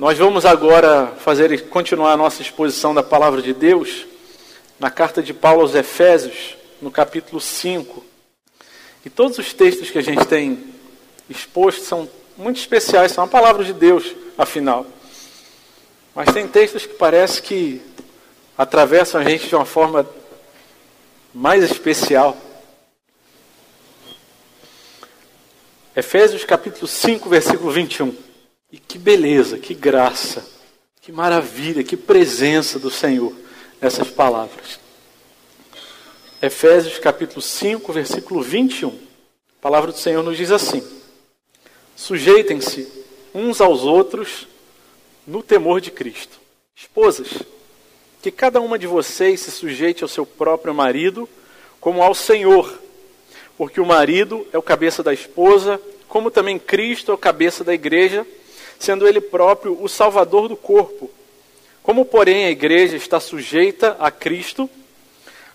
Nós vamos agora fazer continuar a nossa exposição da palavra de Deus na carta de Paulo aos Efésios, no capítulo 5. E todos os textos que a gente tem exposto são muito especiais, são a palavra de Deus, afinal. Mas tem textos que parece que atravessam a gente de uma forma mais especial. Efésios capítulo 5, versículo 21. E que beleza, que graça, que maravilha, que presença do Senhor nessas palavras. Efésios capítulo 5, versículo 21. A palavra do Senhor nos diz assim: Sujeitem-se uns aos outros no temor de Cristo. Esposas, que cada uma de vocês se sujeite ao seu próprio marido, como ao Senhor, porque o marido é o cabeça da esposa, como também Cristo é o cabeça da igreja sendo ele próprio o salvador do corpo. Como, porém, a igreja está sujeita a Cristo,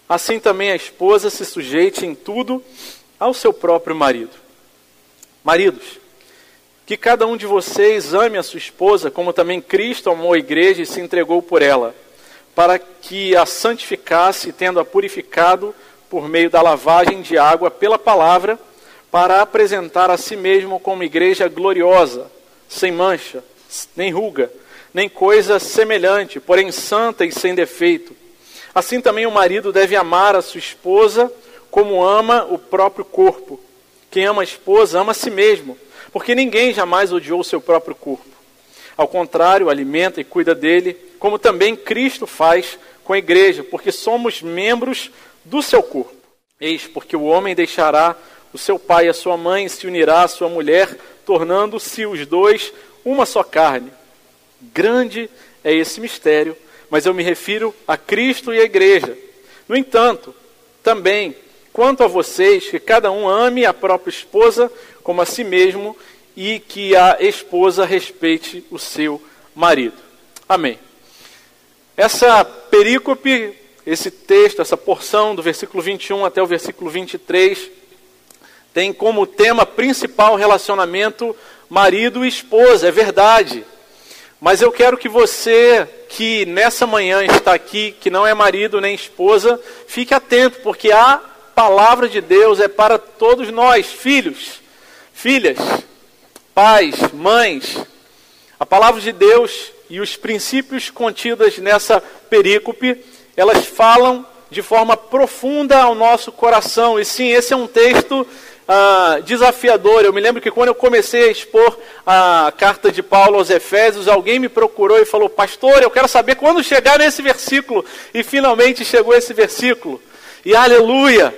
assim também a esposa se sujeite em tudo ao seu próprio marido. Maridos, que cada um de vocês ame a sua esposa, como também Cristo amou a igreja e se entregou por ela, para que a santificasse, tendo-a purificado por meio da lavagem de água pela palavra, para apresentar a si mesmo como igreja gloriosa, sem mancha, nem ruga, nem coisa semelhante, porém santa e sem defeito. Assim também o marido deve amar a sua esposa como ama o próprio corpo. Quem ama a esposa ama a si mesmo, porque ninguém jamais odiou o seu próprio corpo. Ao contrário, alimenta e cuida dele, como também Cristo faz com a igreja, porque somos membros do seu corpo. Eis porque o homem deixará o seu pai e a sua mãe se unirá à sua mulher, tornando-se os dois uma só carne. Grande é esse mistério, mas eu me refiro a Cristo e a igreja. No entanto, também, quanto a vocês, que cada um ame a própria esposa como a si mesmo e que a esposa respeite o seu marido. Amém. Essa perícope, esse texto, essa porção do versículo 21 até o versículo 23, tem como tema principal relacionamento marido e esposa, é verdade. Mas eu quero que você, que nessa manhã está aqui, que não é marido nem esposa, fique atento, porque a palavra de Deus é para todos nós, filhos, filhas, pais, mães. A palavra de Deus e os princípios contidos nessa perícope, elas falam de forma profunda ao nosso coração. E sim, esse é um texto ah, desafiador. Eu me lembro que quando eu comecei a expor a carta de Paulo aos Efésios, alguém me procurou e falou: Pastor, eu quero saber quando chegar nesse versículo. E finalmente chegou esse versículo. E aleluia!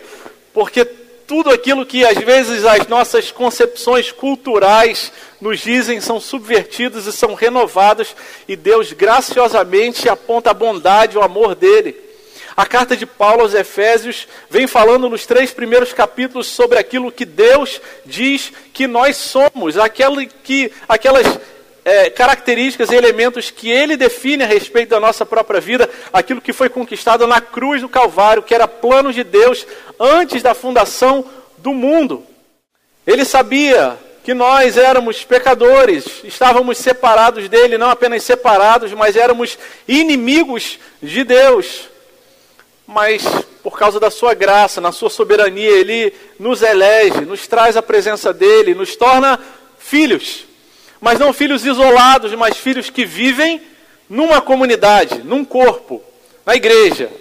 Porque tudo aquilo que às vezes as nossas concepções culturais nos dizem são subvertidos e são renovados, e Deus graciosamente aponta a bondade, o amor dele. A carta de Paulo aos Efésios vem falando nos três primeiros capítulos sobre aquilo que Deus diz que nós somos, que, aquelas é, características e elementos que ele define a respeito da nossa própria vida, aquilo que foi conquistado na cruz do Calvário, que era plano de Deus antes da fundação do mundo. Ele sabia que nós éramos pecadores, estávamos separados dele, não apenas separados, mas éramos inimigos de Deus mas por causa da sua graça, na sua soberania, ele nos elege, nos traz a presença dele, nos torna filhos. Mas não filhos isolados, mas filhos que vivem numa comunidade, num corpo, na igreja.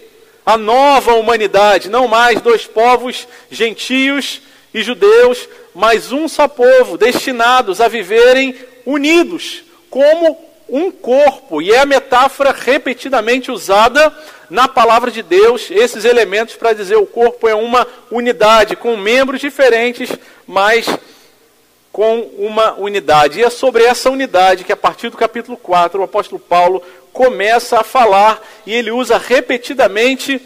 A nova humanidade, não mais dois povos, gentios e judeus, mas um só povo, destinados a viverem unidos, como um corpo. E é a metáfora repetidamente usada na palavra de Deus esses elementos para dizer o corpo é uma unidade, com membros diferentes, mas com uma unidade. E é sobre essa unidade que, a partir do capítulo 4, o apóstolo Paulo começa a falar e ele usa repetidamente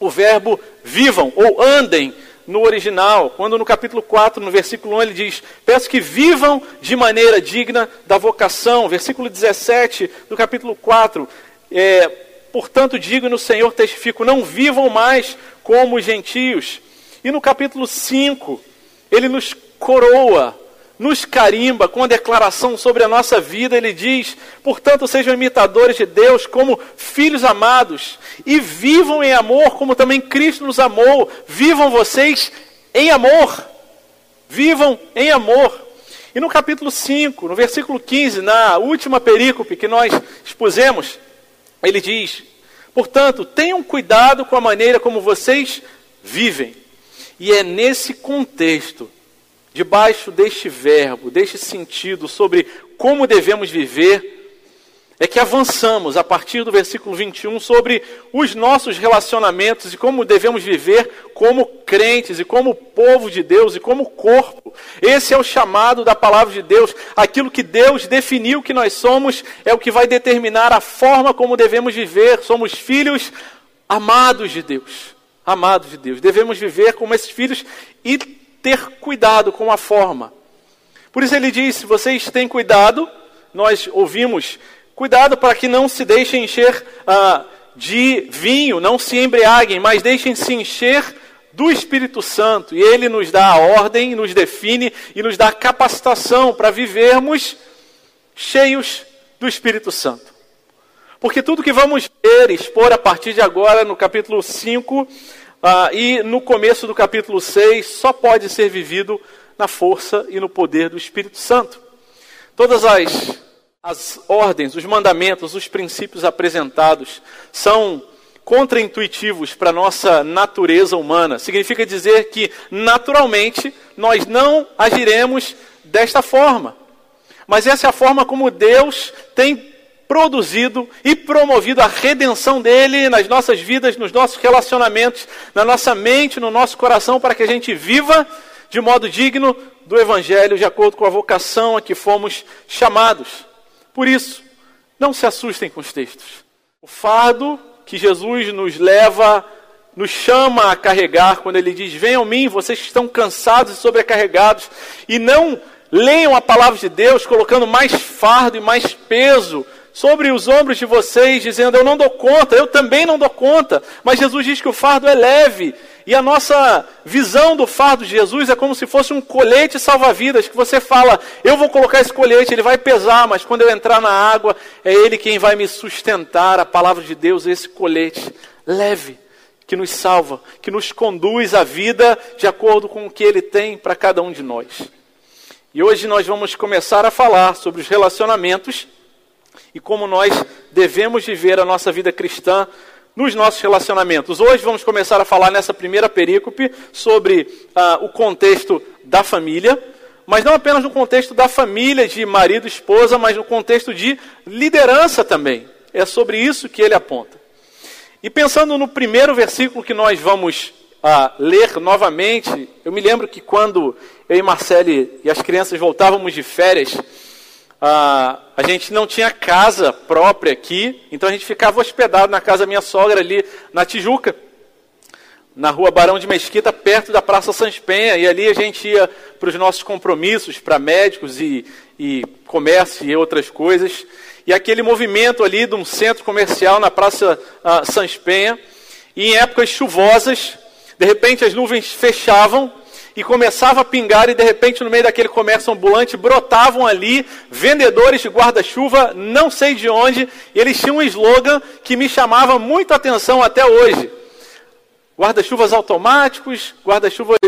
o verbo vivam ou andem no original, quando no capítulo 4, no versículo 1, ele diz: Peço que vivam de maneira digna da vocação. Versículo 17 do capítulo 4, é, Portanto, digo no Senhor, testifico, não vivam mais como os gentios. E no capítulo 5, ele nos coroa nos carimba com a declaração sobre a nossa vida. Ele diz: portanto, sejam imitadores de Deus como filhos amados e vivam em amor, como também Cristo nos amou. Vivam vocês em amor. Vivam em amor. E no capítulo 5, no versículo 15, na última perícope que nós expusemos, ele diz: portanto, tenham cuidado com a maneira como vocês vivem. E é nesse contexto debaixo deste verbo, deste sentido sobre como devemos viver, é que avançamos a partir do versículo 21 sobre os nossos relacionamentos e como devemos viver como crentes e como povo de Deus e como corpo. Esse é o chamado da palavra de Deus. Aquilo que Deus definiu que nós somos é o que vai determinar a forma como devemos viver. Somos filhos amados de Deus. Amados de Deus. Devemos viver como esses filhos e ter cuidado com a forma. Por isso ele diz: vocês têm cuidado, nós ouvimos, cuidado para que não se deixem encher ah, de vinho, não se embriaguem, mas deixem-se encher do Espírito Santo. E ele nos dá a ordem, nos define e nos dá capacitação para vivermos cheios do Espírito Santo. Porque tudo que vamos ver, expor a partir de agora, no capítulo 5, ah, e no começo do capítulo 6, só pode ser vivido na força e no poder do Espírito Santo. Todas as, as ordens, os mandamentos, os princípios apresentados são contraintuitivos para a nossa natureza humana. Significa dizer que, naturalmente, nós não agiremos desta forma. Mas essa é a forma como Deus tem produzido e promovido a redenção dele nas nossas vidas, nos nossos relacionamentos, na nossa mente, no nosso coração, para que a gente viva de modo digno do Evangelho, de acordo com a vocação a que fomos chamados. Por isso, não se assustem com os textos. O fardo que Jesus nos leva, nos chama a carregar, quando ele diz: Venham a mim, vocês que estão cansados e sobrecarregados, e não leiam a palavra de Deus colocando mais fardo e mais peso sobre os ombros de vocês, dizendo: Eu não dou conta, eu também não dou conta. Mas Jesus diz que o fardo é leve. E a nossa visão do fardo de Jesus é como se fosse um colete salva-vidas, que você fala: Eu vou colocar esse colete, ele vai pesar, mas quando eu entrar na água, é Ele quem vai me sustentar. A palavra de Deus é esse colete leve que nos salva, que nos conduz à vida de acordo com o que Ele tem para cada um de nós. E hoje nós vamos começar a falar sobre os relacionamentos e como nós devemos viver a nossa vida cristã nos nossos relacionamentos. Hoje vamos começar a falar nessa primeira perícope sobre ah, o contexto da família, mas não apenas no contexto da família, de marido e esposa, mas no contexto de liderança também. É sobre isso que ele aponta. E pensando no primeiro versículo que nós vamos ah, ler novamente, eu me lembro que quando eu e Marcele e as crianças voltávamos de férias, ah, a gente não tinha casa própria aqui, então a gente ficava hospedado na casa da minha sogra ali na Tijuca, na rua Barão de Mesquita, perto da Praça Sans Penha, e ali a gente ia para os nossos compromissos, para médicos e, e comércio e outras coisas. E aquele movimento ali de um centro comercial na Praça Sans Penha, e em épocas chuvosas, de repente as nuvens fechavam e começava a pingar, e de repente, no meio daquele comércio ambulante, brotavam ali vendedores de guarda-chuva, não sei de onde, e eles tinham um slogan que me chamava muito atenção até hoje. Guarda-chuvas automáticos, guarda-chuvas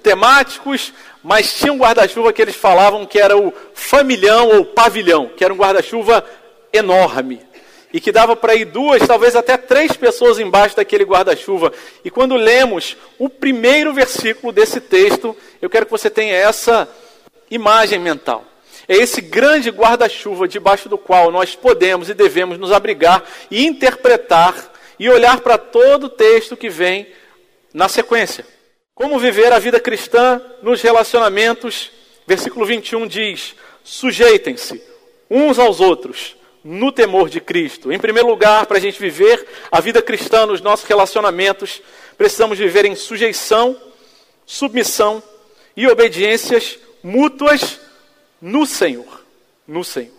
temáticos, mas tinha um guarda-chuva que eles falavam que era o familhão ou pavilhão, que era um guarda-chuva enorme e que dava para ir duas, talvez até três pessoas embaixo daquele guarda-chuva. E quando lemos o primeiro versículo desse texto, eu quero que você tenha essa imagem mental. É esse grande guarda-chuva debaixo do qual nós podemos e devemos nos abrigar e interpretar e olhar para todo o texto que vem na sequência. Como viver a vida cristã nos relacionamentos? Versículo 21 diz: sujeitem-se uns aos outros no temor de Cristo. Em primeiro lugar, para a gente viver a vida cristã nos nossos relacionamentos, precisamos viver em sujeição, submissão e obediências mútuas no Senhor. No Senhor.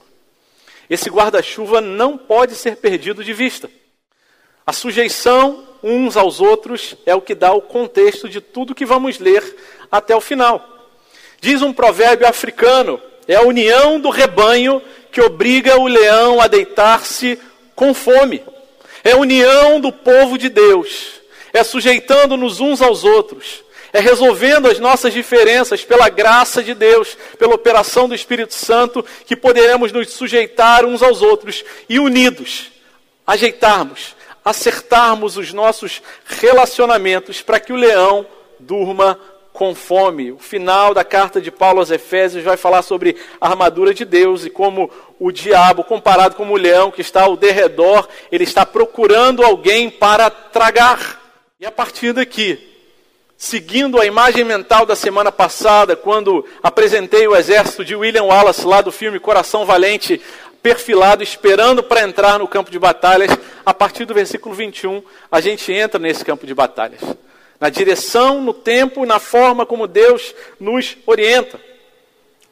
Esse guarda-chuva não pode ser perdido de vista. A sujeição uns aos outros é o que dá o contexto de tudo que vamos ler até o final. Diz um provérbio africano: é a união do rebanho que obriga o leão a deitar-se com fome. É união do povo de Deus. É sujeitando-nos uns aos outros. É resolvendo as nossas diferenças pela graça de Deus, pela operação do Espírito Santo, que poderemos nos sujeitar uns aos outros e unidos, ajeitarmos, acertarmos os nossos relacionamentos para que o leão durma com fome. O final da carta de Paulo aos Efésios vai falar sobre a armadura de Deus e como o diabo, comparado com o leão que está ao derredor, ele está procurando alguém para tragar. E a partir daqui, seguindo a imagem mental da semana passada, quando apresentei o exército de William Wallace lá do filme Coração Valente, perfilado, esperando para entrar no campo de batalhas, a partir do versículo 21, a gente entra nesse campo de batalhas na direção, no tempo e na forma como Deus nos orienta.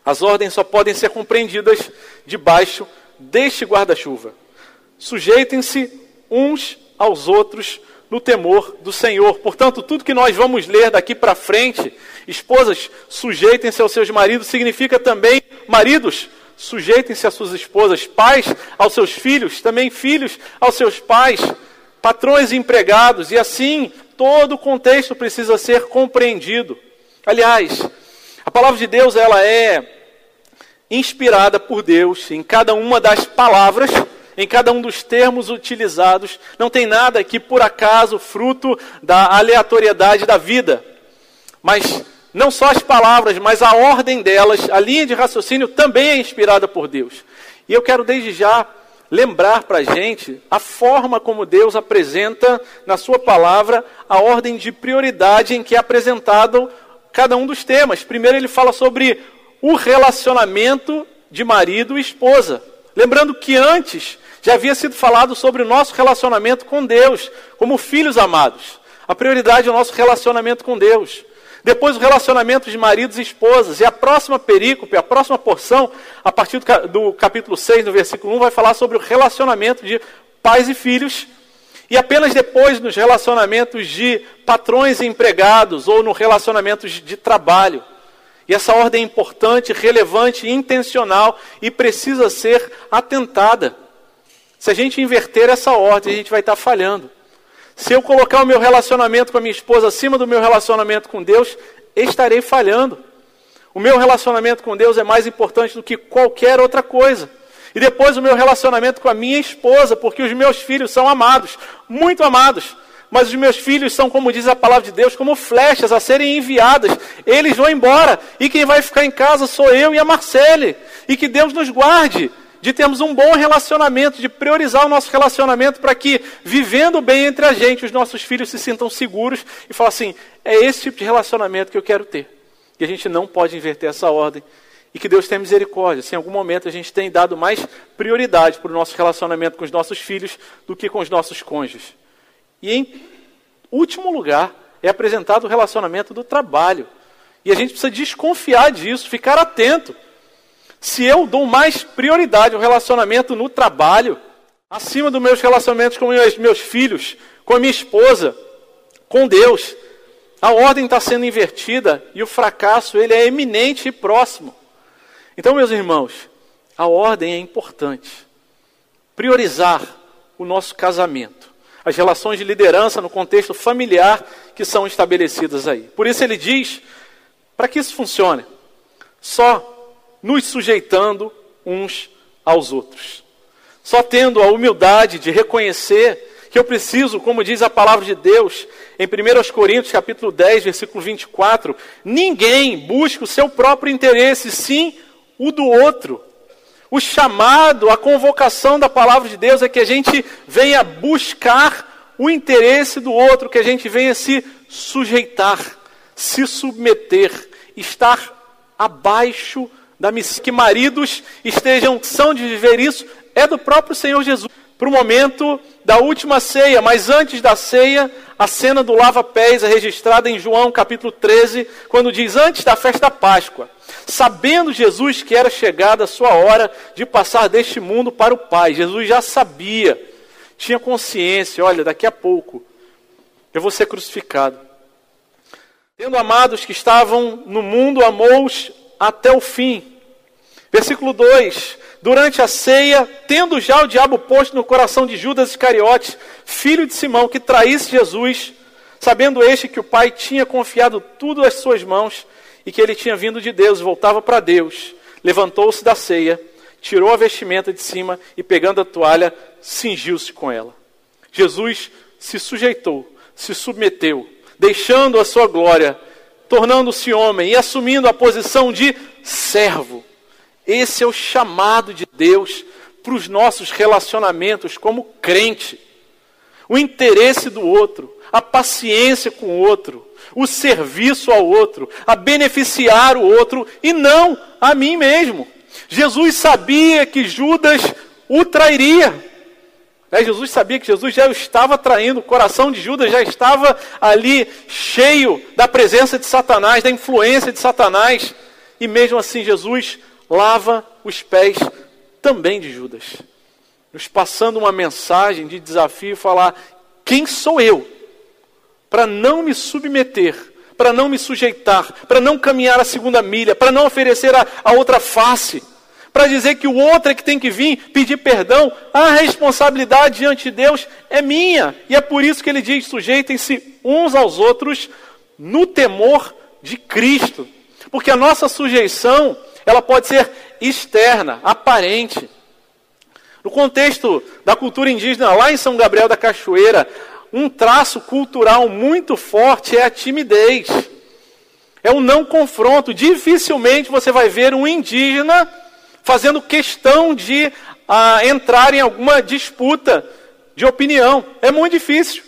As ordens só podem ser compreendidas debaixo deste guarda-chuva. Sujeitem-se uns aos outros no temor do Senhor. Portanto, tudo que nós vamos ler daqui para frente, esposas, sujeitem-se aos seus maridos, significa também, maridos, sujeitem-se às suas esposas, pais aos seus filhos, também filhos aos seus pais, patrões e empregados, e assim todo o contexto precisa ser compreendido. Aliás, a palavra de Deus ela é inspirada por Deus em cada uma das palavras, em cada um dos termos utilizados. Não tem nada aqui por acaso fruto da aleatoriedade da vida. Mas não só as palavras, mas a ordem delas, a linha de raciocínio também é inspirada por Deus. E eu quero desde já lembrar para a gente a forma como Deus apresenta na Sua palavra a ordem de prioridade em que é apresentado cada um dos temas. Primeiro, ele fala sobre o relacionamento de marido e esposa. Lembrando que antes já havia sido falado sobre o nosso relacionamento com Deus, como filhos amados. A prioridade é o nosso relacionamento com Deus. Depois o relacionamento de maridos e esposas. E a próxima perícope, a próxima porção, a partir do capítulo 6, no versículo 1, vai falar sobre o relacionamento de pais e filhos. E apenas depois nos relacionamentos de patrões e empregados, ou no relacionamento de trabalho. E essa ordem é importante, relevante, intencional e precisa ser atentada. Se a gente inverter essa ordem, a gente vai estar falhando. Se eu colocar o meu relacionamento com a minha esposa acima do meu relacionamento com Deus, estarei falhando. O meu relacionamento com Deus é mais importante do que qualquer outra coisa. E depois o meu relacionamento com a minha esposa, porque os meus filhos são amados, muito amados. Mas os meus filhos são, como diz a palavra de Deus, como flechas a serem enviadas. Eles vão embora. E quem vai ficar em casa sou eu e a Marcele. E que Deus nos guarde de termos um bom relacionamento, de priorizar o nosso relacionamento para que, vivendo bem entre a gente, os nossos filhos se sintam seguros e falam assim: é esse tipo de relacionamento que eu quero ter. E a gente não pode inverter essa ordem. E que Deus tenha misericórdia. Se em algum momento a gente tem dado mais prioridade para o nosso relacionamento com os nossos filhos do que com os nossos cônjuges. E em último lugar, é apresentado o relacionamento do trabalho. E a gente precisa desconfiar disso, ficar atento. Se eu dou mais prioridade ao relacionamento no trabalho, acima dos meus relacionamentos com meus, meus filhos, com a minha esposa, com Deus, a ordem está sendo invertida e o fracasso ele é eminente e próximo. Então, meus irmãos, a ordem é importante. Priorizar o nosso casamento, as relações de liderança no contexto familiar que são estabelecidas aí. Por isso ele diz, para que isso funcione, só nos sujeitando uns aos outros. Só tendo a humildade de reconhecer que eu preciso, como diz a palavra de Deus, em 1 Coríntios capítulo 10, versículo 24, ninguém busca o seu próprio interesse, sim o do outro. O chamado, a convocação da palavra de Deus é que a gente venha buscar o interesse do outro, que a gente venha se sujeitar, se submeter, estar abaixo da que maridos estejam são de viver isso, é do próprio Senhor Jesus. Para o momento da última ceia, mas antes da ceia, a cena do lava-pés é registrada em João capítulo 13, quando diz: Antes da festa da Páscoa, sabendo Jesus que era chegada a sua hora de passar deste mundo para o Pai, Jesus já sabia, tinha consciência: olha, daqui a pouco eu vou ser crucificado. Tendo amados que estavam no mundo, amou-os até o fim. Versículo 2: Durante a ceia, tendo já o diabo posto no coração de Judas Iscariotes, filho de Simão, que traísse Jesus, sabendo este que o Pai tinha confiado tudo às suas mãos e que ele tinha vindo de Deus, voltava para Deus, levantou-se da ceia, tirou a vestimenta de cima e, pegando a toalha, cingiu-se com ela. Jesus se sujeitou, se submeteu, deixando a sua glória, tornando-se homem e assumindo a posição de servo. Esse é o chamado de Deus para os nossos relacionamentos como crente. O interesse do outro, a paciência com o outro, o serviço ao outro, a beneficiar o outro e não a mim mesmo. Jesus sabia que Judas o trairia. É, Jesus sabia que Jesus já estava traindo, o coração de Judas já estava ali cheio da presença de Satanás, da influência de Satanás. E mesmo assim, Jesus lava os pés também de Judas, nos passando uma mensagem de desafio, falar: quem sou eu para não me submeter, para não me sujeitar, para não caminhar a segunda milha, para não oferecer a, a outra face, para dizer que o outro é que tem que vir pedir perdão, a responsabilidade diante de Deus é minha, e é por isso que ele diz: sujeitem-se uns aos outros no temor de Cristo, porque a nossa sujeição ela pode ser externa, aparente. No contexto da cultura indígena, lá em São Gabriel da Cachoeira, um traço cultural muito forte é a timidez. É o não confronto. Dificilmente você vai ver um indígena fazendo questão de ah, entrar em alguma disputa de opinião. É muito difícil,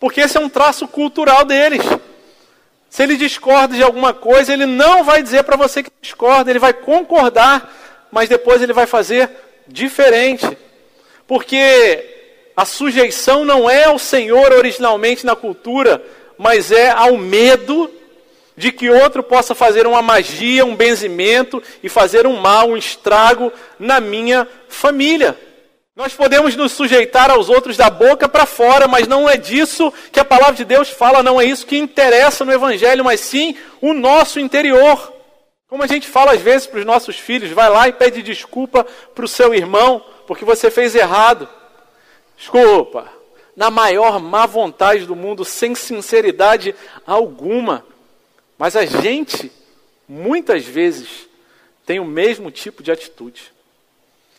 porque esse é um traço cultural deles. Se ele discorda de alguma coisa, ele não vai dizer para você que discorda, ele vai concordar, mas depois ele vai fazer diferente. Porque a sujeição não é ao Senhor originalmente na cultura, mas é ao medo de que outro possa fazer uma magia, um benzimento e fazer um mal, um estrago na minha família. Nós podemos nos sujeitar aos outros da boca para fora, mas não é disso que a palavra de Deus fala, não é isso que interessa no Evangelho, mas sim o nosso interior. Como a gente fala às vezes para os nossos filhos, vai lá e pede desculpa para o seu irmão, porque você fez errado. Desculpa, na maior má vontade do mundo, sem sinceridade alguma. Mas a gente, muitas vezes, tem o mesmo tipo de atitude.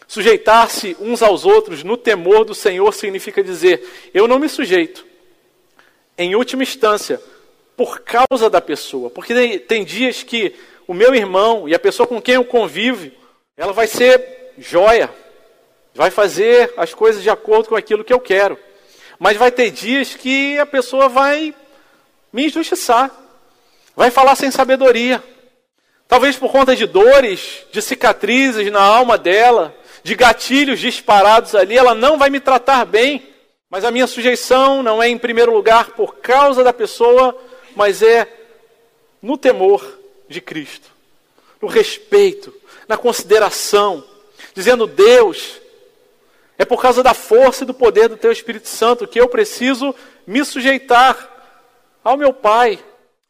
Sujeitar-se uns aos outros no temor do Senhor significa dizer: eu não me sujeito, em última instância, por causa da pessoa. Porque tem, tem dias que o meu irmão e a pessoa com quem eu convivo, ela vai ser joia, vai fazer as coisas de acordo com aquilo que eu quero. Mas vai ter dias que a pessoa vai me injustiçar, vai falar sem sabedoria. Talvez por conta de dores, de cicatrizes na alma dela, de gatilhos disparados ali, ela não vai me tratar bem. Mas a minha sujeição não é em primeiro lugar por causa da pessoa, mas é no temor de Cristo, no respeito, na consideração, dizendo: Deus, é por causa da força e do poder do Teu Espírito Santo que eu preciso me sujeitar ao meu Pai,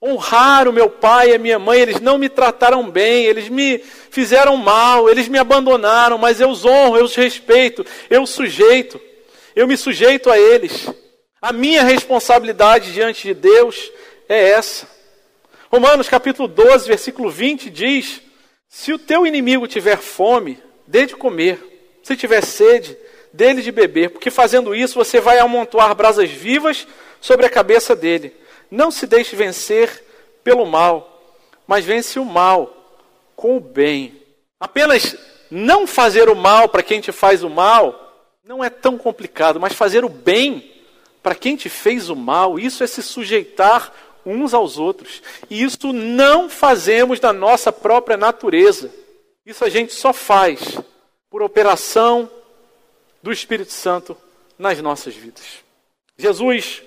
honrar o meu pai e a minha mãe, eles não me trataram bem, eles me fizeram mal, eles me abandonaram, mas eu os honro, eu os respeito, eu sujeito, eu me sujeito a eles. A minha responsabilidade diante de Deus é essa. Romanos capítulo 12, versículo 20 diz: Se o teu inimigo tiver fome, dê de comer, se tiver sede, dele de beber, porque fazendo isso você vai amontoar brasas vivas sobre a cabeça dele. Não se deixe vencer pelo mal, mas vence o mal com o bem. Apenas não fazer o mal para quem te faz o mal não é tão complicado, mas fazer o bem para quem te fez o mal, isso é se sujeitar uns aos outros. E isso não fazemos da nossa própria natureza. Isso a gente só faz por operação do Espírito Santo nas nossas vidas. Jesus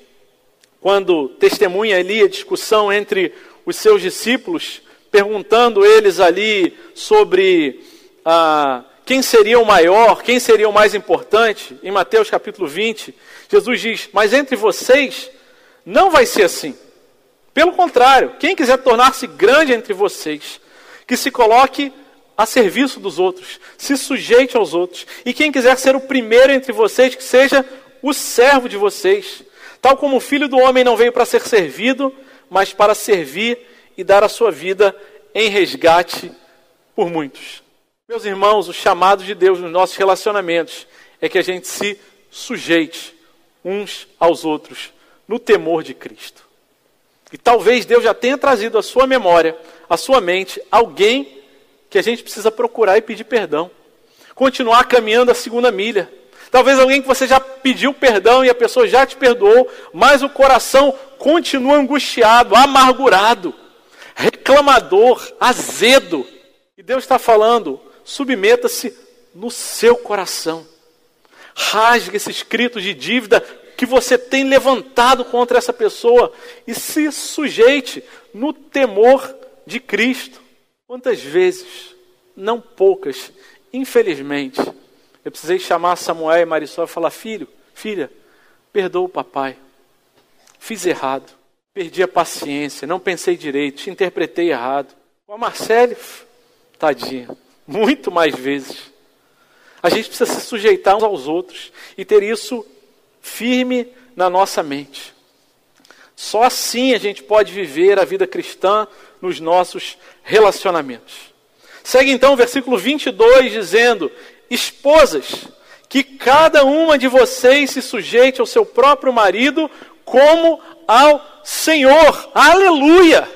quando testemunha ali a discussão entre os seus discípulos, perguntando eles ali sobre ah, quem seria o maior, quem seria o mais importante, em Mateus capítulo 20, Jesus diz: Mas entre vocês não vai ser assim. Pelo contrário, quem quiser tornar-se grande entre vocês, que se coloque a serviço dos outros, se sujeite aos outros. E quem quiser ser o primeiro entre vocês, que seja o servo de vocês. Tal como o filho do homem não veio para ser servido, mas para servir e dar a sua vida em resgate por muitos. Meus irmãos, o chamado de Deus nos nossos relacionamentos é que a gente se sujeite uns aos outros no temor de Cristo. E talvez Deus já tenha trazido à sua memória, à sua mente, alguém que a gente precisa procurar e pedir perdão. Continuar caminhando a segunda milha. Talvez alguém que você já pediu perdão e a pessoa já te perdoou, mas o coração continua angustiado, amargurado, reclamador, azedo. E Deus está falando: submeta-se no seu coração. Rasgue esse escrito de dívida que você tem levantado contra essa pessoa e se sujeite no temor de Cristo. Quantas vezes, não poucas, infelizmente, eu precisei chamar Samuel e Marisol e falar: filho, filha, perdoa o papai, fiz errado, perdi a paciência, não pensei direito, te interpretei errado. Com a Marcele, tadinha, muito mais vezes. A gente precisa se sujeitar uns aos outros e ter isso firme na nossa mente. Só assim a gente pode viver a vida cristã nos nossos relacionamentos. Segue então o versículo 22 dizendo: Esposas, que cada uma de vocês se sujeite ao seu próprio marido como ao Senhor. Aleluia!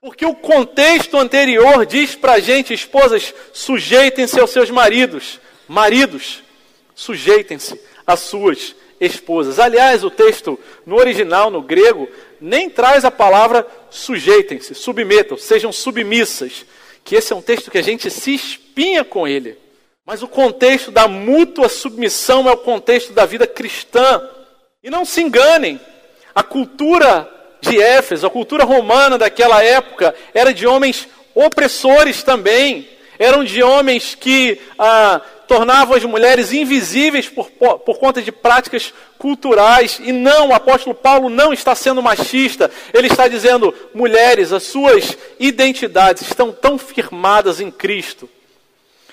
Porque o contexto anterior diz para a gente, esposas, sujeitem-se aos seus maridos. Maridos, sujeitem-se às suas esposas. Aliás, o texto no original, no grego, nem traz a palavra sujeitem-se, submetam, sejam submissas. Que esse é um texto que a gente se espinha com ele. Mas o contexto da mútua submissão é o contexto da vida cristã. E não se enganem, a cultura de Éfeso, a cultura romana daquela época, era de homens opressores também. Eram de homens que ah, tornavam as mulheres invisíveis por, por conta de práticas culturais. E não, o apóstolo Paulo não está sendo machista. Ele está dizendo, mulheres, as suas identidades estão tão firmadas em Cristo.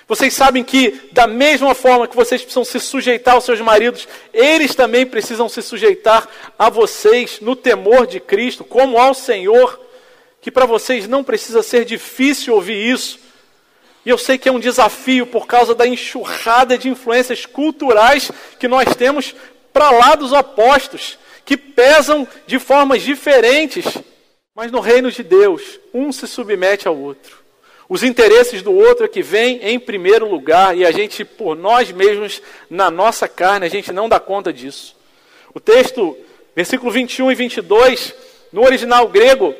Vocês sabem que, da mesma forma que vocês precisam se sujeitar aos seus maridos, eles também precisam se sujeitar a vocês no temor de Cristo, como ao Senhor. Que para vocês não precisa ser difícil ouvir isso e eu sei que é um desafio por causa da enxurrada de influências culturais que nós temos para lá dos opostos, que pesam de formas diferentes. Mas no reino de Deus, um se submete ao outro. Os interesses do outro é que vêm em primeiro lugar e a gente, por nós mesmos, na nossa carne, a gente não dá conta disso. O texto, versículo 21 e 22, no original grego,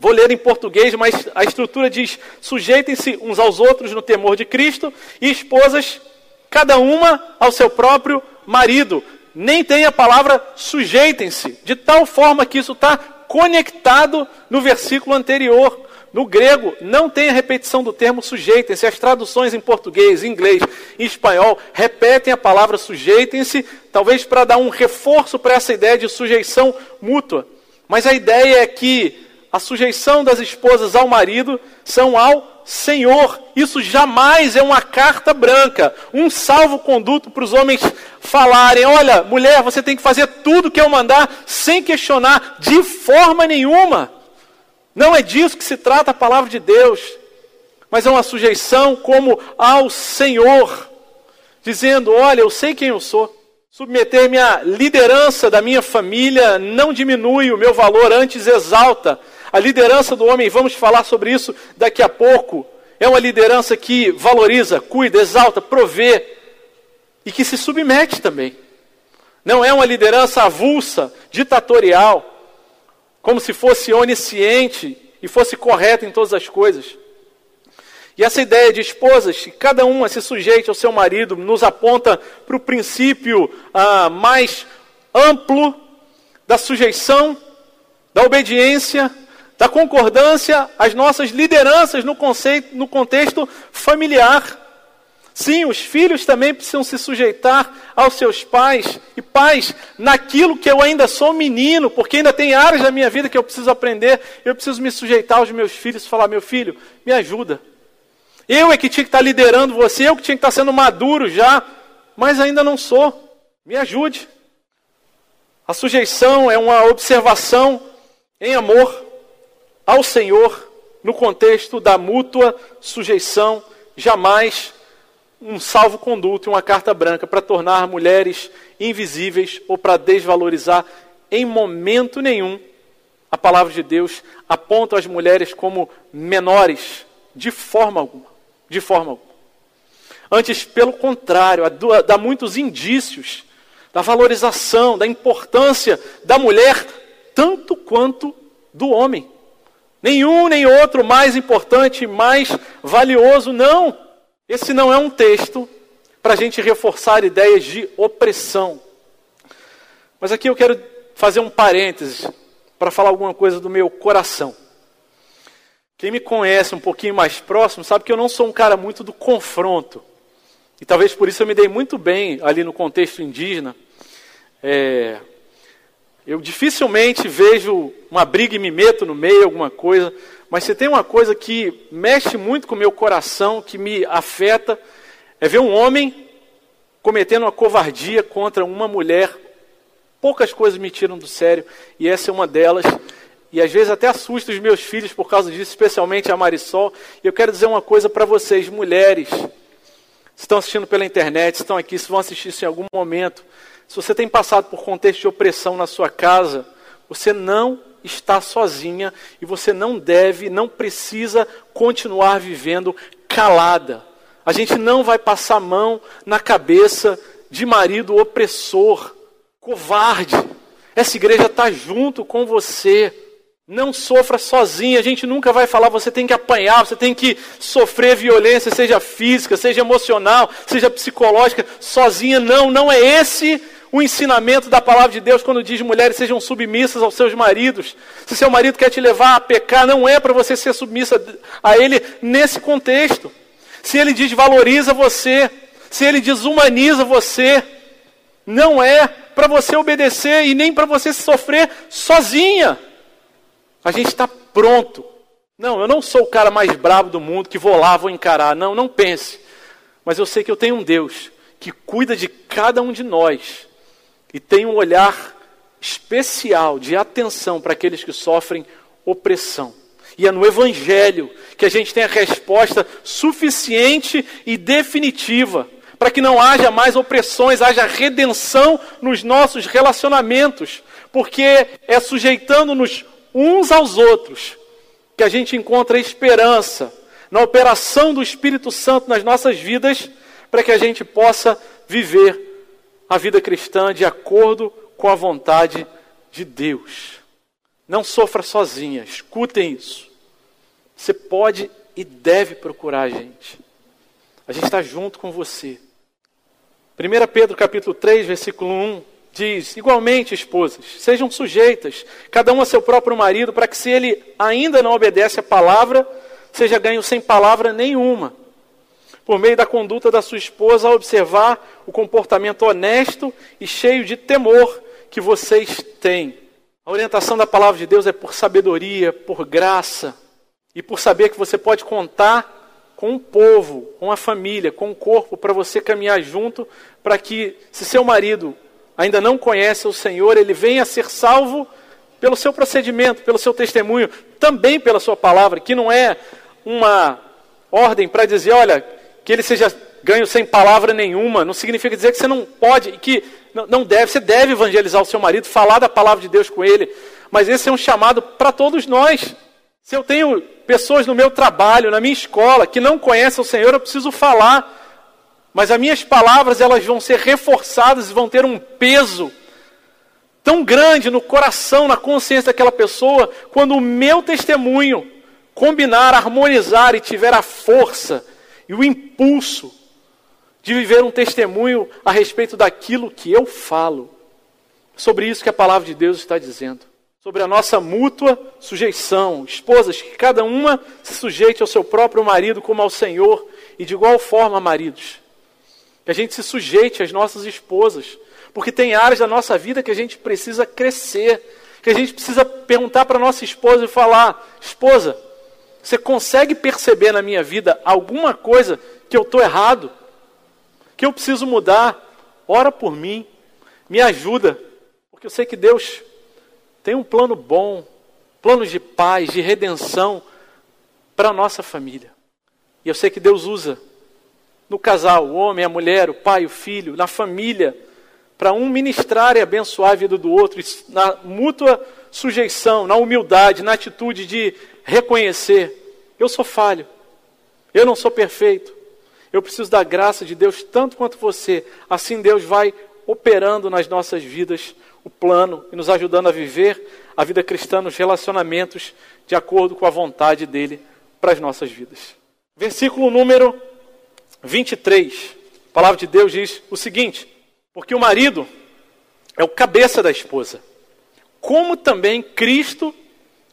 Vou ler em português, mas a estrutura diz: sujeitem-se uns aos outros no temor de Cristo, e esposas, cada uma ao seu próprio marido. Nem tem a palavra sujeitem-se, de tal forma que isso está conectado no versículo anterior. No grego, não tem a repetição do termo sujeitem-se. As traduções em português, inglês e espanhol repetem a palavra sujeitem-se, talvez para dar um reforço para essa ideia de sujeição mútua. Mas a ideia é que a sujeição das esposas ao marido são ao Senhor. Isso jamais é uma carta branca, um salvo-conduto para os homens falarem: olha, mulher, você tem que fazer tudo que eu mandar sem questionar de forma nenhuma. Não é disso que se trata a palavra de Deus, mas é uma sujeição como ao Senhor, dizendo: olha, eu sei quem eu sou. Submeter-me à liderança da minha família não diminui o meu valor, antes exalta. A liderança do homem, vamos falar sobre isso daqui a pouco, é uma liderança que valoriza, cuida, exalta, provê e que se submete também. Não é uma liderança avulsa, ditatorial, como se fosse onisciente e fosse correta em todas as coisas. E essa ideia de esposas, que cada uma se sujeite ao seu marido, nos aponta para o princípio ah, mais amplo da sujeição, da obediência da concordância às nossas lideranças no, conceito, no contexto familiar. Sim, os filhos também precisam se sujeitar aos seus pais. E pais, naquilo que eu ainda sou menino, porque ainda tem áreas da minha vida que eu preciso aprender, eu preciso me sujeitar aos meus filhos e falar: meu filho, me ajuda. Eu é que tinha que estar liderando você, eu que tinha que estar sendo maduro já, mas ainda não sou. Me ajude. A sujeição é uma observação em amor ao Senhor no contexto da mútua sujeição, jamais um salvo-conduto e uma carta branca para tornar mulheres invisíveis ou para desvalorizar em momento nenhum a palavra de Deus aponta as mulheres como menores de forma alguma, de forma alguma. Antes, pelo contrário, dá muitos indícios da valorização, da importância da mulher tanto quanto do homem. Nenhum nem outro mais importante, mais valioso, não. Esse não é um texto para a gente reforçar ideias de opressão. Mas aqui eu quero fazer um parênteses para falar alguma coisa do meu coração. Quem me conhece um pouquinho mais próximo sabe que eu não sou um cara muito do confronto. E talvez por isso eu me dei muito bem ali no contexto indígena. É, eu dificilmente vejo uma briga e me meto no meio, alguma coisa. Mas se tem uma coisa que mexe muito com o meu coração, que me afeta, é ver um homem cometendo uma covardia contra uma mulher. Poucas coisas me tiram do sério, e essa é uma delas. E às vezes até assusta os meus filhos por causa disso, especialmente a Marisol. E eu quero dizer uma coisa para vocês, mulheres, estão assistindo pela internet, estão aqui, se vão assistir isso em algum momento. Se você tem passado por contexto de opressão na sua casa, você não está sozinha e você não deve, não precisa continuar vivendo calada. A gente não vai passar mão na cabeça de marido opressor, covarde. Essa igreja está junto com você. Não sofra sozinha. A gente nunca vai falar, você tem que apanhar, você tem que sofrer violência, seja física, seja emocional, seja psicológica, sozinha. Não, não é esse o ensinamento da palavra de Deus quando diz mulheres sejam submissas aos seus maridos. Se seu marido quer te levar a pecar, não é para você ser submissa a ele nesse contexto. Se ele desvaloriza você, se ele desumaniza você, não é para você obedecer e nem para você sofrer sozinha. A gente está pronto. Não, eu não sou o cara mais bravo do mundo que vou lá, vou encarar. Não, não pense. Mas eu sei que eu tenho um Deus que cuida de cada um de nós e tem um olhar especial de atenção para aqueles que sofrem opressão. E é no Evangelho que a gente tem a resposta suficiente e definitiva para que não haja mais opressões, haja redenção nos nossos relacionamentos, porque é sujeitando-nos uns aos outros que a gente encontra esperança na operação do Espírito Santo nas nossas vidas, para que a gente possa viver a vida cristã de acordo com a vontade de Deus. Não sofra sozinha, escutem isso. Você pode e deve procurar a gente. A gente está junto com você. 1 Pedro capítulo 3, versículo 1 diz: Igualmente, esposas, sejam sujeitas, cada um a seu próprio marido, para que se ele ainda não obedece a palavra, seja ganho sem palavra nenhuma por meio da conduta da sua esposa, a observar o comportamento honesto e cheio de temor que vocês têm. A orientação da palavra de Deus é por sabedoria, por graça e por saber que você pode contar com o povo, com a família, com o corpo, para você caminhar junto, para que, se seu marido ainda não conhece o Senhor, ele venha a ser salvo pelo seu procedimento, pelo seu testemunho, também pela sua palavra, que não é uma ordem para dizer, olha, que ele seja ganho sem palavra nenhuma, não significa dizer que você não pode, que não deve, você deve evangelizar o seu marido, falar da palavra de Deus com ele, mas esse é um chamado para todos nós. Se eu tenho pessoas no meu trabalho, na minha escola, que não conhecem o Senhor, eu preciso falar, mas as minhas palavras elas vão ser reforçadas e vão ter um peso tão grande no coração, na consciência daquela pessoa, quando o meu testemunho combinar, harmonizar e tiver a força e o impulso de viver um testemunho a respeito daquilo que eu falo. Sobre isso que a palavra de Deus está dizendo. Sobre a nossa mútua sujeição. Esposas, que cada uma se sujeite ao seu próprio marido como ao Senhor, e de igual forma, maridos, que a gente se sujeite às nossas esposas, porque tem áreas da nossa vida que a gente precisa crescer, que a gente precisa perguntar para nossa esposa e falar: esposa, você consegue perceber na minha vida alguma coisa que eu estou errado? Que eu preciso mudar? Ora por mim, me ajuda, porque eu sei que Deus tem um plano bom, planos de paz, de redenção para a nossa família. E eu sei que Deus usa no casal, o homem, a mulher, o pai, o filho, na família, para um ministrar e abençoar a vida do outro, na mútua sujeição, na humildade, na atitude de reconhecer: eu sou falho, eu não sou perfeito, eu preciso da graça de Deus tanto quanto você. Assim Deus vai operando nas nossas vidas o plano e nos ajudando a viver a vida cristã nos relacionamentos de acordo com a vontade dele para as nossas vidas. Versículo número 23. A palavra de Deus diz o seguinte: Porque o marido é o cabeça da esposa, como também Cristo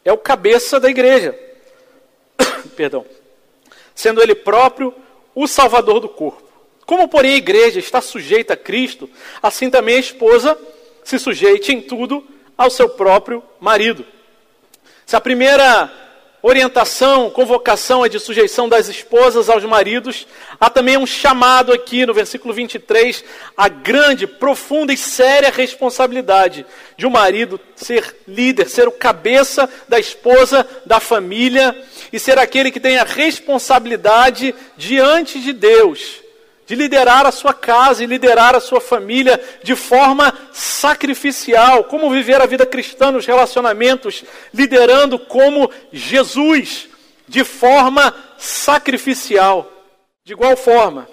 é o cabeça da igreja. Perdão. Sendo ele próprio o salvador do corpo. Como, porém, a igreja está sujeita a Cristo, assim também a esposa se sujeite em tudo ao seu próprio marido. Se a primeira orientação, convocação é de sujeição das esposas aos maridos, há também um chamado aqui no versículo 23, a grande, profunda e séria responsabilidade de um marido ser líder, ser o cabeça da esposa, da família e ser aquele que tem a responsabilidade diante de Deus de liderar a sua casa e liderar a sua família de forma sacrificial, como viver a vida cristã nos relacionamentos, liderando como Jesus, de forma sacrificial. De igual forma,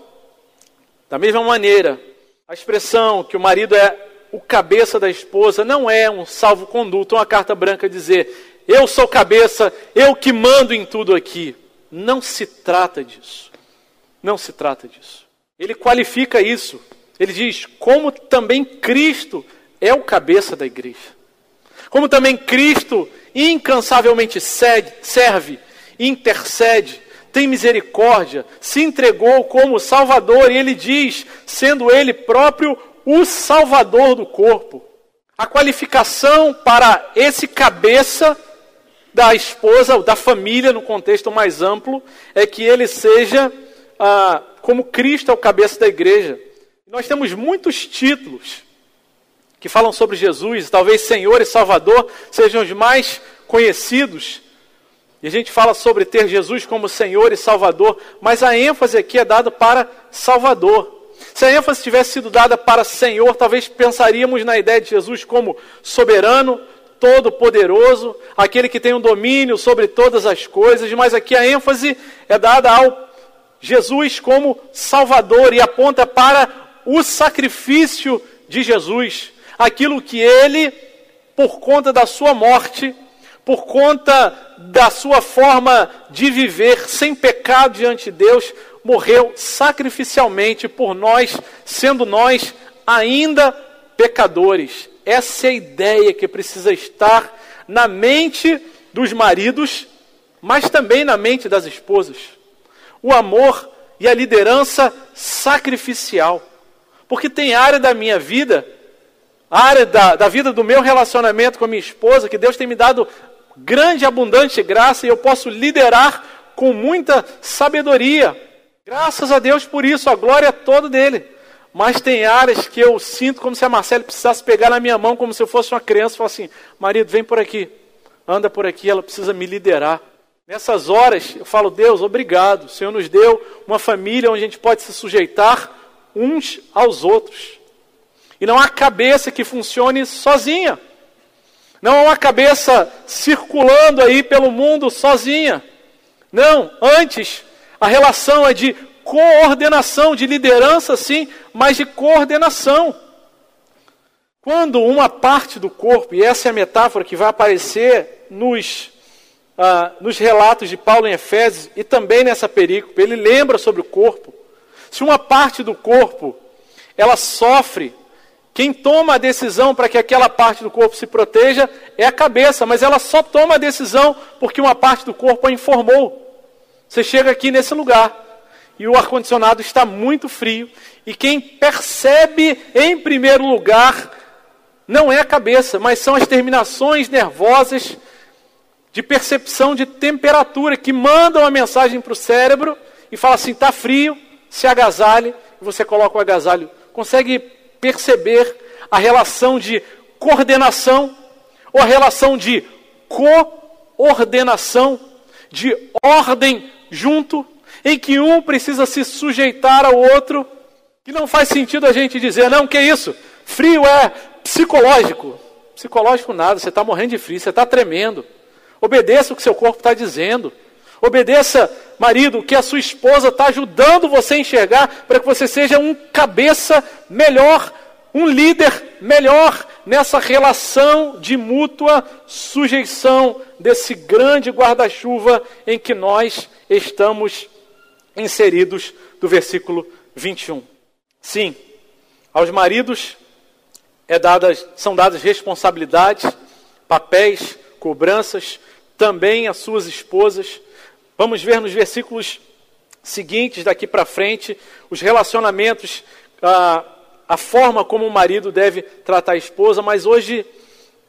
da mesma maneira, a expressão que o marido é o cabeça da esposa não é um salvo-conduto, uma carta branca dizer eu sou cabeça, eu que mando em tudo aqui. Não se trata disso. Não se trata disso. Ele qualifica isso. Ele diz: como também Cristo é o cabeça da igreja. Como também Cristo incansavelmente serve, intercede, tem misericórdia, se entregou como Salvador, e ele diz, sendo ele próprio o Salvador do corpo. A qualificação para esse cabeça da esposa, da família, no contexto mais amplo, é que ele seja ah, como Cristo é o cabeça da igreja. Nós temos muitos títulos que falam sobre Jesus, talvez Senhor e Salvador sejam os mais conhecidos. E a gente fala sobre ter Jesus como Senhor e Salvador, mas a ênfase aqui é dada para Salvador. Se a ênfase tivesse sido dada para Senhor, talvez pensaríamos na ideia de Jesus como soberano, todo-poderoso, aquele que tem o um domínio sobre todas as coisas, mas aqui a ênfase é dada ao Jesus como Salvador e aponta para o sacrifício de Jesus, aquilo que ele, por conta da sua morte, por conta da sua forma de viver sem pecado diante de Deus, morreu sacrificialmente por nós, sendo nós ainda pecadores. Essa é a ideia que precisa estar na mente dos maridos, mas também na mente das esposas o amor e a liderança sacrificial. Porque tem área da minha vida, área da, da vida do meu relacionamento com a minha esposa, que Deus tem me dado grande, abundante graça e eu posso liderar com muita sabedoria. Graças a Deus por isso, a glória é toda dele. Mas tem áreas que eu sinto como se a Marcela precisasse pegar na minha mão, como se eu fosse uma criança, e falar assim: marido, vem por aqui, anda por aqui, ela precisa me liderar. Nessas horas, eu falo, Deus, obrigado. O Senhor nos deu uma família onde a gente pode se sujeitar uns aos outros. E não há cabeça que funcione sozinha. Não há uma cabeça circulando aí pelo mundo sozinha. Não, antes, a relação é de coordenação, de liderança, sim, mas de coordenação. Quando uma parte do corpo, e essa é a metáfora que vai aparecer nos ah, nos relatos de Paulo em Efésios e também nessa perícope, ele lembra sobre o corpo. Se uma parte do corpo ela sofre, quem toma a decisão para que aquela parte do corpo se proteja é a cabeça, mas ela só toma a decisão porque uma parte do corpo a informou. Você chega aqui nesse lugar e o ar-condicionado está muito frio. E quem percebe em primeiro lugar não é a cabeça, mas são as terminações nervosas de percepção de temperatura que mandam a mensagem para o cérebro e fala assim: está frio, se agasalhe, você coloca o agasalho. Consegue perceber a relação de coordenação ou a relação de coordenação, de ordem junto, em que um precisa se sujeitar ao outro, que não faz sentido a gente dizer, não, que isso? Frio é psicológico. Psicológico nada, você está morrendo de frio, você está tremendo. Obedeça o que seu corpo está dizendo. Obedeça, marido, o que a sua esposa está ajudando você a enxergar para que você seja um cabeça melhor, um líder melhor nessa relação de mútua sujeição desse grande guarda-chuva em que nós estamos inseridos do versículo 21. Sim, aos maridos é dadas, são dadas responsabilidades, papéis, cobranças, também às suas esposas. Vamos ver nos versículos seguintes, daqui para frente, os relacionamentos, a, a forma como o marido deve tratar a esposa, mas hoje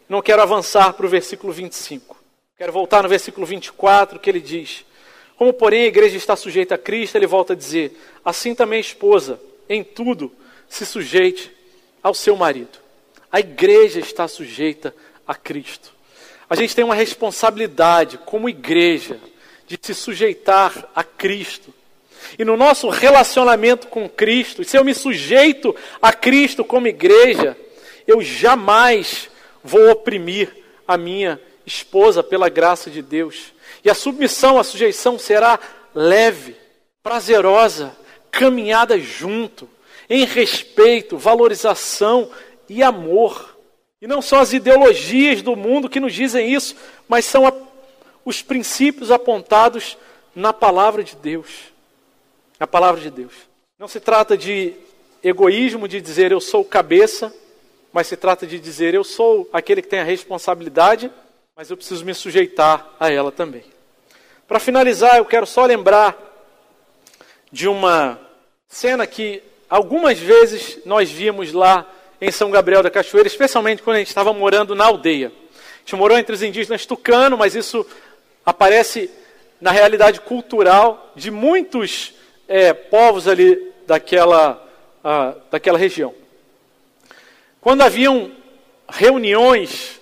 não quero avançar para o versículo 25. Quero voltar no versículo 24, que ele diz: Como, porém, a igreja está sujeita a Cristo, ele volta a dizer: Assim também a esposa, em tudo, se sujeite ao seu marido. A igreja está sujeita a Cristo. A gente tem uma responsabilidade como igreja de se sujeitar a Cristo. E no nosso relacionamento com Cristo, se eu me sujeito a Cristo como igreja, eu jamais vou oprimir a minha esposa pela graça de Deus. E a submissão, a sujeição será leve, prazerosa, caminhada junto, em respeito, valorização e amor. E não são as ideologias do mundo que nos dizem isso, mas são a, os princípios apontados na palavra de Deus. A palavra de Deus. Não se trata de egoísmo de dizer eu sou cabeça, mas se trata de dizer eu sou aquele que tem a responsabilidade, mas eu preciso me sujeitar a ela também. Para finalizar, eu quero só lembrar de uma cena que algumas vezes nós vimos lá em São Gabriel da Cachoeira, especialmente quando a gente estava morando na aldeia. A gente morou entre os indígenas tucano, mas isso aparece na realidade cultural de muitos é, povos ali daquela, ah, daquela região. Quando haviam reuniões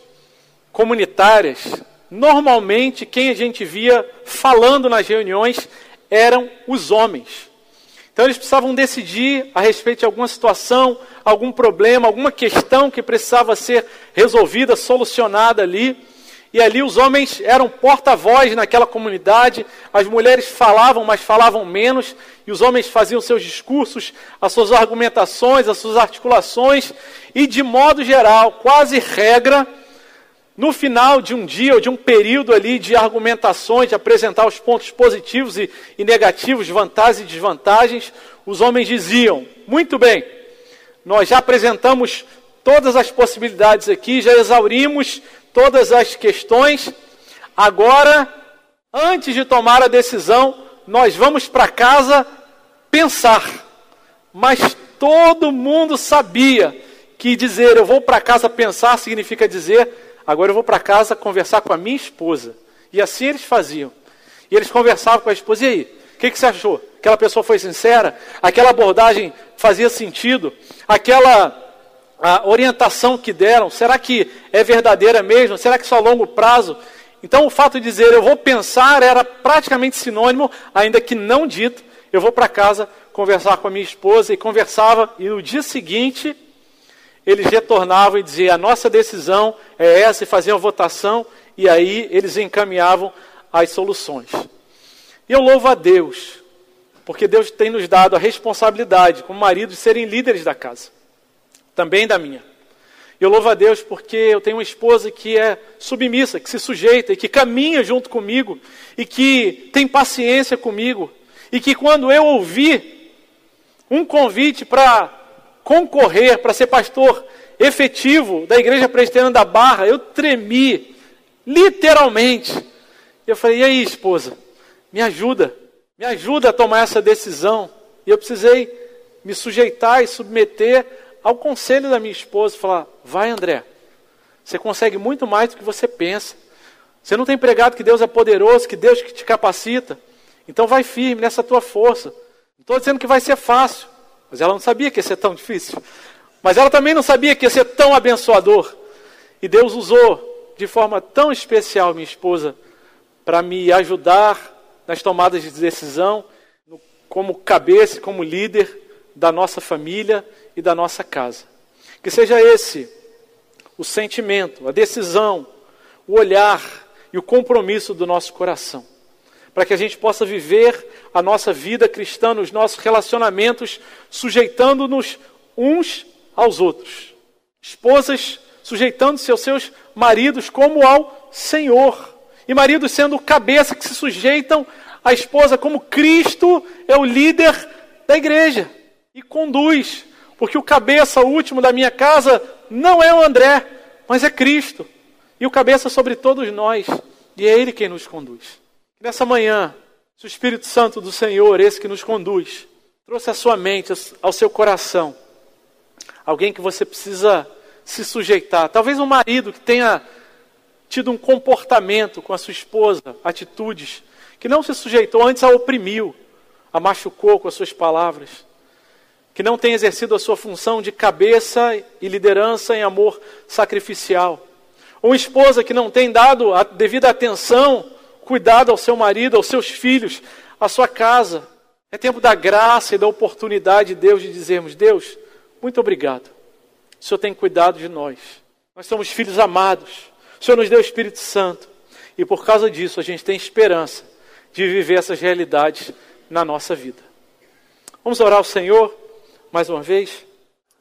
comunitárias, normalmente quem a gente via falando nas reuniões eram os homens. Então eles precisavam decidir a respeito de alguma situação, algum problema, alguma questão que precisava ser resolvida, solucionada ali. E ali os homens eram porta-voz naquela comunidade, as mulheres falavam, mas falavam menos, e os homens faziam seus discursos, as suas argumentações, as suas articulações, e de modo geral, quase regra, no final de um dia ou de um período ali de argumentações, de apresentar os pontos positivos e, e negativos, vantagens e desvantagens, os homens diziam: muito bem, nós já apresentamos todas as possibilidades aqui, já exaurimos todas as questões. Agora, antes de tomar a decisão, nós vamos para casa pensar. Mas todo mundo sabia que dizer eu vou para casa pensar significa dizer agora eu vou para casa conversar com a minha esposa. E assim eles faziam. E eles conversavam com a esposa, e aí? O que, que você achou? Aquela pessoa foi sincera? Aquela abordagem fazia sentido? Aquela a orientação que deram, será que é verdadeira mesmo? Será que isso a longo prazo? Então, o fato de dizer eu vou pensar era praticamente sinônimo, ainda que não dito. Eu vou para casa conversar com a minha esposa e conversava, e no dia seguinte eles retornavam e diziam: a nossa decisão é essa, e faziam a votação, e aí eles encaminhavam as soluções. E eu louvo a Deus, porque Deus tem nos dado a responsabilidade, como maridos, de serem líderes da casa, também da minha. Eu louvo a Deus porque eu tenho uma esposa que é submissa, que se sujeita e que caminha junto comigo e que tem paciência comigo e que quando eu ouvir um convite para concorrer para ser pastor efetivo da Igreja Presbiteriana da Barra, eu tremi, literalmente. Eu falei: e aí, esposa, me ajuda, Me ajuda a tomar essa decisão. E eu precisei me sujeitar e submeter ao conselho da minha esposa, falar: vai, André, você consegue muito mais do que você pensa. Você não tem pregado que Deus é poderoso, que Deus que te capacita. Então vai firme nessa tua força. Não estou dizendo que vai ser fácil, mas ela não sabia que ia ser tão difícil. Mas ela também não sabia que ia ser tão abençoador. E Deus usou de forma tão especial minha esposa para me ajudar nas tomadas de decisão, como cabeça, como líder da nossa família e da nossa casa. Que seja esse o sentimento, a decisão, o olhar e o compromisso do nosso coração, para que a gente possa viver a nossa vida cristã nos nossos relacionamentos, sujeitando-nos uns aos outros. Esposas sujeitando-se aos seus maridos como ao Senhor. E maridos sendo cabeça que se sujeitam à esposa como Cristo é o líder da igreja e conduz. Porque o cabeça último da minha casa não é o André, mas é Cristo. E o cabeça sobre todos nós. E é Ele quem nos conduz. Nessa manhã, se o Espírito Santo do Senhor, esse que nos conduz, trouxe à sua mente, ao seu coração, alguém que você precisa se sujeitar. Talvez um marido que tenha tido um comportamento com a sua esposa, atitudes, que não se sujeitou, antes a oprimiu, a machucou com as suas palavras que não tem exercido a sua função de cabeça e liderança em amor sacrificial. Uma esposa que não tem dado a devida atenção, cuidado ao seu marido, aos seus filhos, à sua casa. É tempo da graça e da oportunidade de Deus de dizermos: Deus, muito obrigado. O Senhor tem cuidado de nós. Nós somos filhos amados. O Senhor nos deu o Espírito Santo. E por causa disso, a gente tem esperança de viver essas realidades na nossa vida. Vamos orar ao Senhor mais uma vez.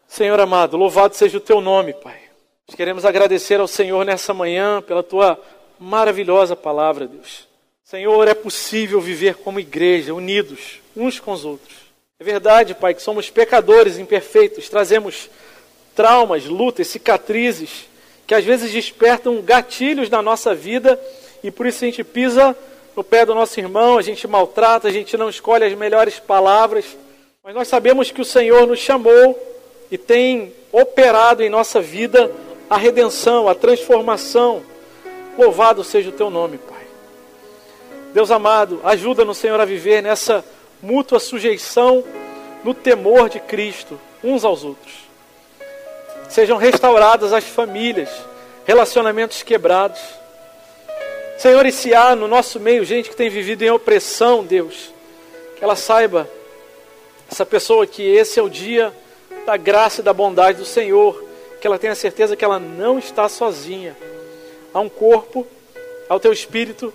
Senhor amado, louvado seja o teu nome, Pai. Queremos agradecer ao Senhor nessa manhã pela tua maravilhosa palavra, Deus. Senhor, é possível viver como igreja, unidos uns com os outros. É verdade, Pai, que somos pecadores imperfeitos, trazemos traumas, lutas, cicatrizes, que às vezes despertam gatilhos na nossa vida e por isso a gente pisa no pé do nosso irmão, a gente maltrata, a gente não escolhe as melhores palavras. Mas nós sabemos que o Senhor nos chamou e tem operado em nossa vida a redenção, a transformação. Louvado seja o teu nome, Pai. Deus amado, ajuda-nos, Senhor, a viver nessa mútua sujeição no temor de Cristo, uns aos outros. Sejam restauradas as famílias, relacionamentos quebrados. Senhor, e se há no nosso meio gente que tem vivido em opressão, Deus, que ela saiba essa pessoa que esse é o dia da graça e da bondade do Senhor, que ela tenha certeza que ela não está sozinha. Há um corpo, ao teu espírito,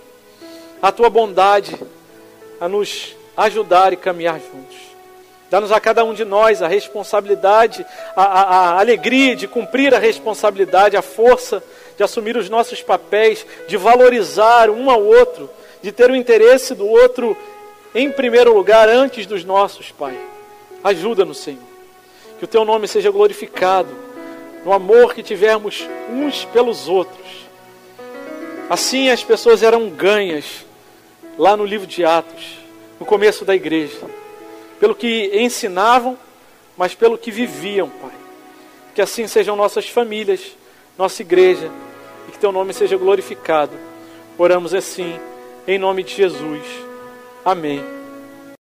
a tua bondade a nos ajudar e caminhar juntos. Dá-nos a cada um de nós a responsabilidade, a, a, a, alegria de cumprir a responsabilidade, a força de assumir os nossos papéis, de valorizar um ao outro, de ter o interesse do outro em primeiro lugar antes dos nossos, Pai. Ajuda-nos, Senhor. Que o teu nome seja glorificado no amor que tivermos uns pelos outros. Assim as pessoas eram ganhas lá no livro de Atos, no começo da igreja, pelo que ensinavam, mas pelo que viviam, Pai. Que assim sejam nossas famílias, nossa igreja, e que teu nome seja glorificado. Oramos assim, em nome de Jesus. Amém.